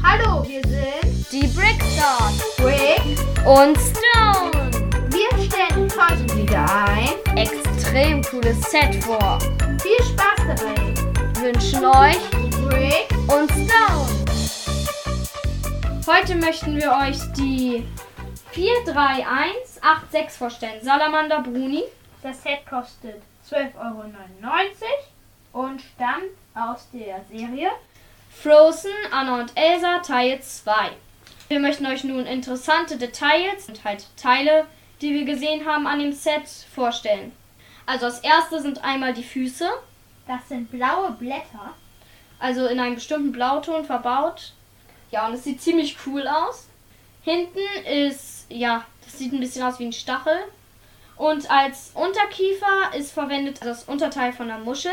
Hallo, wir sind Die Brickstars Brick. und Stone. Wir stellen heute wieder ein. Extrem cooles Set vor. Viel Spaß dabei. Wünschen euch Brick. und Stone. Heute möchten wir euch die 43186 vorstellen. Salamander Bruni. Das Set kostet 12,99 Euro und stammt aus der Serie. Frozen, Anna und Elsa, Teil 2. Wir möchten euch nun interessante Details und halt Teile, die wir gesehen haben an dem Set, vorstellen. Also das erste sind einmal die Füße, Das sind blaue Blätter. also in einem bestimmten Blauton verbaut. Ja, und es sieht ziemlich cool aus. Hinten ist, ja, das sieht ein bisschen aus wie ein Stachel. Und als Unterkiefer ist verwendet das Unterteil von der Muschel.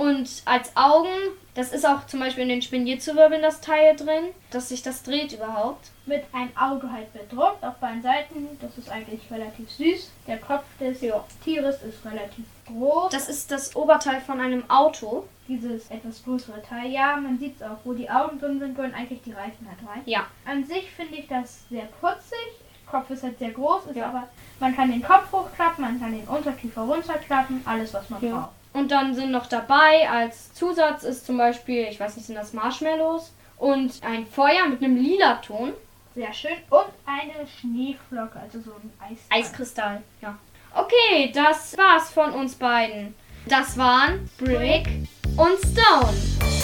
Und als Augen, das ist auch zum Beispiel in den Spinierzuwirbeln das Teil drin, dass sich das dreht überhaupt. Mit ein Auge halt bedruckt auf beiden Seiten. Das ist eigentlich relativ süß. Der Kopf des Tieres ist relativ groß. Das ist das Oberteil von einem Auto. Dieses etwas größere Teil. Ja, man sieht es auch, wo die Augen drin sind, gehören eigentlich die Reifen halt rein. Ja. An sich finde ich das sehr putzig. Der Kopf ist halt sehr groß, ist Ja. aber man kann den Kopf hochklappen, man kann den Unterkiefer runterklappen, alles was man Ja. braucht. Und dann sind noch dabei als Zusatz ist zum Beispiel, ich weiß nicht, sind das Marshmallows und ein Feuer mit einem lila Ton. Sehr schön. Und eine Schneeflocke, also so ein Eis. Eiskristall, ja. Okay, das war's von uns beiden. Das waren Brick und Stone.